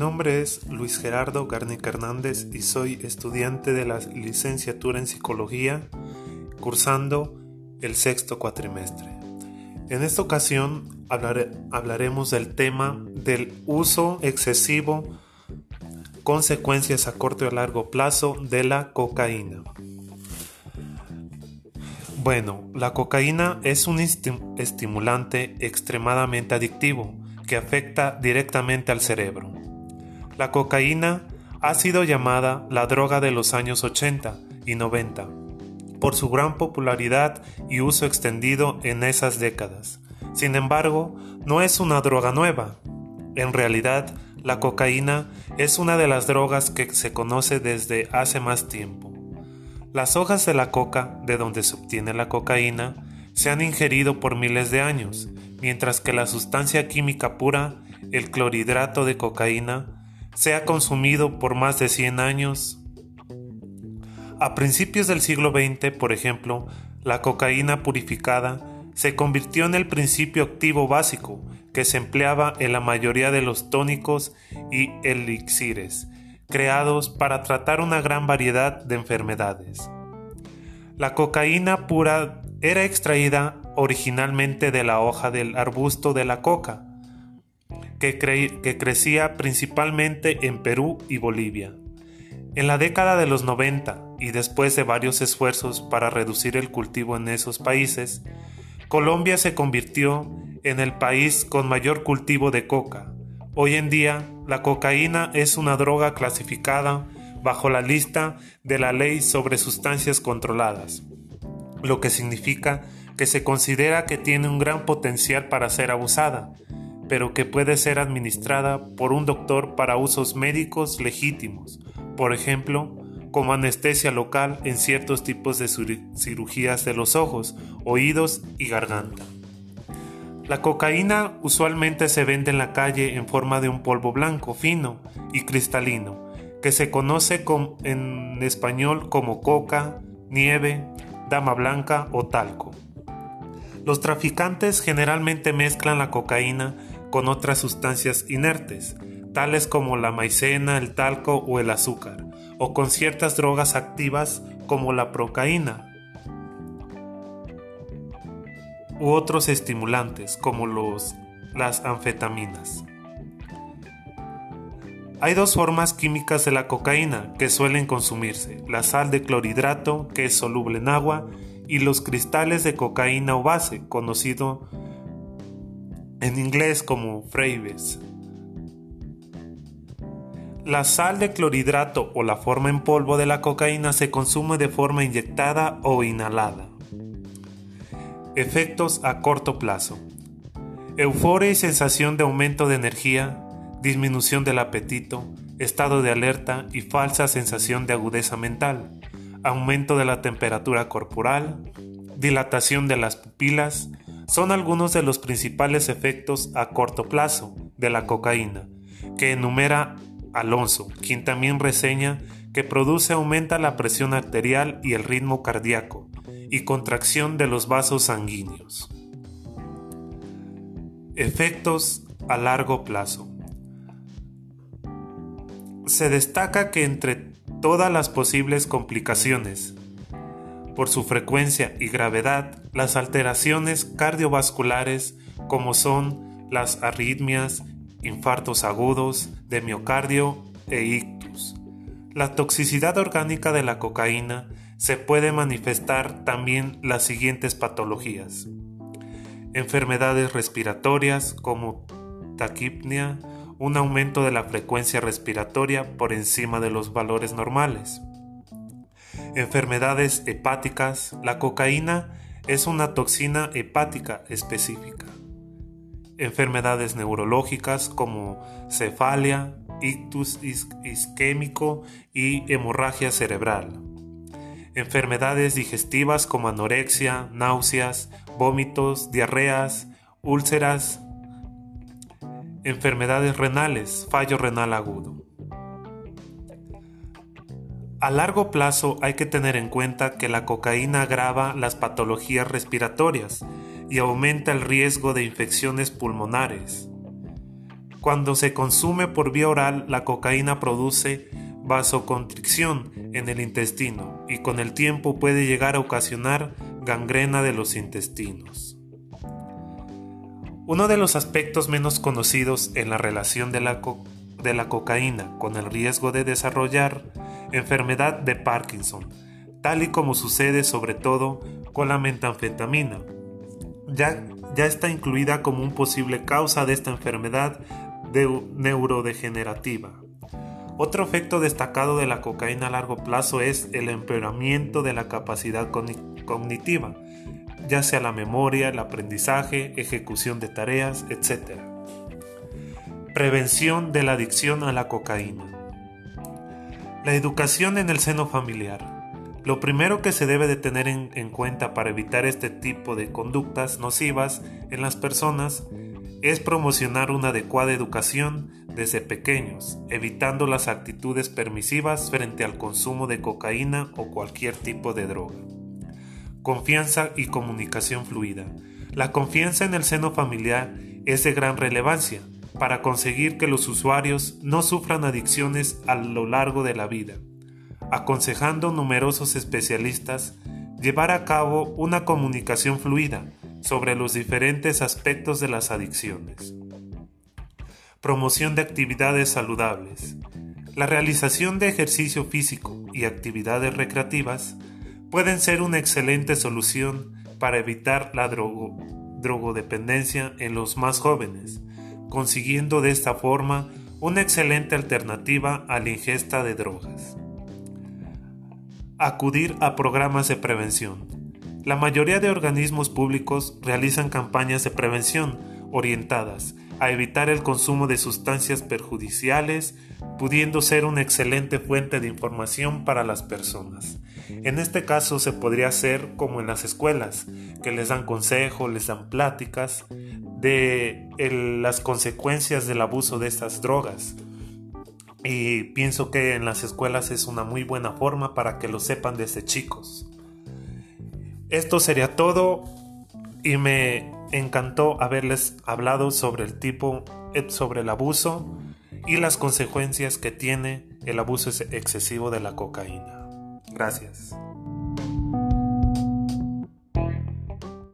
nombre es Luis Gerardo Garnica Hernández y soy estudiante de la licenciatura en psicología cursando el sexto cuatrimestre. En esta ocasión hablaremos del tema del uso excesivo, consecuencias a corto y largo plazo de la cocaína. Bueno, la cocaína es un estimulante extremadamente adictivo que afecta directamente al cerebro. La cocaína ha sido llamada la droga de los años 80 y 90 por su gran popularidad y uso extendido en esas décadas. Sin embargo, no es una droga nueva. En realidad, la cocaína es una de las drogas que se conoce desde hace más tiempo. Las hojas de la coca, de donde se obtiene la cocaína, se han ingerido por miles de años mientras que la sustancia química pura, el clorhidrato de cocaína, se ha consumido por más de 100 años. A principios del siglo XX, por ejemplo, la cocaína purificada se convirtió en el principio activo básico que se empleaba en la mayoría de los tónicos y elixires, creados para tratar una gran variedad de enfermedades. La cocaína pura era extraída originalmente de la hoja del arbusto de la coca, que, que, crecía principalmente en Perú y Bolivia. En la década de los 90 y después de varios esfuerzos para reducir el cultivo en esos países, Colombia se convirtió en el país con mayor cultivo de coca. Hoy en día, la cocaína es una droga clasificada bajo la lista de la ley sobre sustancias controladas, lo que significa que se considera que tiene un gran potencial para ser abusada, pero que puede ser administrada por un doctor para usos médicos legítimos, por ejemplo, como anestesia local en ciertos tipos de cirugías de los ojos, oídos y garganta. La cocaína usualmente se vende en la calle en forma de un polvo blanco, fino y cristalino, que se conoce en español como coca, nieve, dama blanca o talco. Los traficantes generalmente mezclan la cocaína con otras sustancias inertes, tales como la maicena, el talco o el azúcar, o con ciertas drogas activas como la procaína, u otros estimulantes como los, las anfetaminas. Hay dos formas químicas de la cocaína que suelen consumirse, la sal de clorhidrato, que es soluble en agua, y los cristales de cocaína o base, conocido en inglés como freibes. La sal de clorhidrato o la forma en polvo de la cocaína se consume de forma inyectada o inhalada. Efectos a corto plazo. Euforia y sensación de aumento de energía, disminución del apetito, estado de alerta y falsa sensación de agudeza mental aumento de la temperatura corporal, dilatación de las pupilas, son algunos de los principales efectos a corto plazo de la cocaína, que enumera Alonso, quien también reseña que produce aumenta la presión arterial y el ritmo cardíaco y contracción de los vasos sanguíneos. Efectos a largo plazo. Se destaca que entre todas las posibles complicaciones. Por su frecuencia y gravedad, las alteraciones cardiovasculares como son las arritmias, infartos agudos de miocardio e ictus. La toxicidad orgánica de la cocaína se puede manifestar también las siguientes patologías. Enfermedades respiratorias como taquipnia, un aumento de la frecuencia respiratoria por encima de los valores normales. Enfermedades hepáticas. La cocaína es una toxina hepática específica. Enfermedades neurológicas como cefalia, ictus isquémico y hemorragia cerebral. Enfermedades digestivas como anorexia, náuseas, vómitos, diarreas, úlceras, Enfermedades renales, fallo renal agudo. A largo plazo hay que tener en cuenta que la cocaína agrava las patologías respiratorias y aumenta el riesgo de infecciones pulmonares. Cuando se consume por vía oral, la cocaína produce vasoconstricción en el intestino y con el tiempo puede llegar a ocasionar gangrena de los intestinos. Uno de los aspectos menos conocidos en la relación de la, de la cocaína con el riesgo de desarrollar enfermedad de Parkinson, tal y como sucede sobre todo con la metanfetamina, ya, ya está incluida como un posible causa de esta enfermedad neurodegenerativa. Otro efecto destacado de la cocaína a largo plazo es el empeoramiento de la capacidad cognitiva, ya sea la memoria, el aprendizaje, ejecución de tareas, etc. Prevención de la adicción a la cocaína. La educación en el seno familiar. Lo primero que se debe de tener en, en, cuenta para evitar este tipo de conductas nocivas en las personas es promocionar una adecuada educación desde pequeños, evitando las actitudes permisivas frente al consumo de cocaína o cualquier tipo de droga. Confianza y comunicación fluida. La confianza en el seno familiar es de gran relevancia para conseguir que los usuarios no sufran adicciones a lo largo de la vida aconsejando numerosos especialistas llevar a cabo una comunicación fluida sobre los diferentes aspectos de las adicciones. Promoción de actividades saludables. La realización de ejercicio físico y actividades recreativas pueden ser una excelente solución para evitar la drogodependencia en los más jóvenes, consiguiendo de esta forma una excelente alternativa a la ingesta de drogas. Acudir a programas de prevención. La mayoría de organismos públicos realizan campañas de prevención orientadas a evitar el consumo de sustancias perjudiciales, pudiendo ser una excelente fuente de información para las personas. En este caso se podría hacer como en las escuelas, que les dan consejos, les dan pláticas de las consecuencias del abuso de estas drogas y pienso que en las escuelas es una muy buena forma para que lo sepan desde chicos. Esto sería todo y me encantó haberles hablado sobre el tipo, eh, sobre el abuso y las consecuencias que tiene el abuso excesivo de la cocaína. Gracias.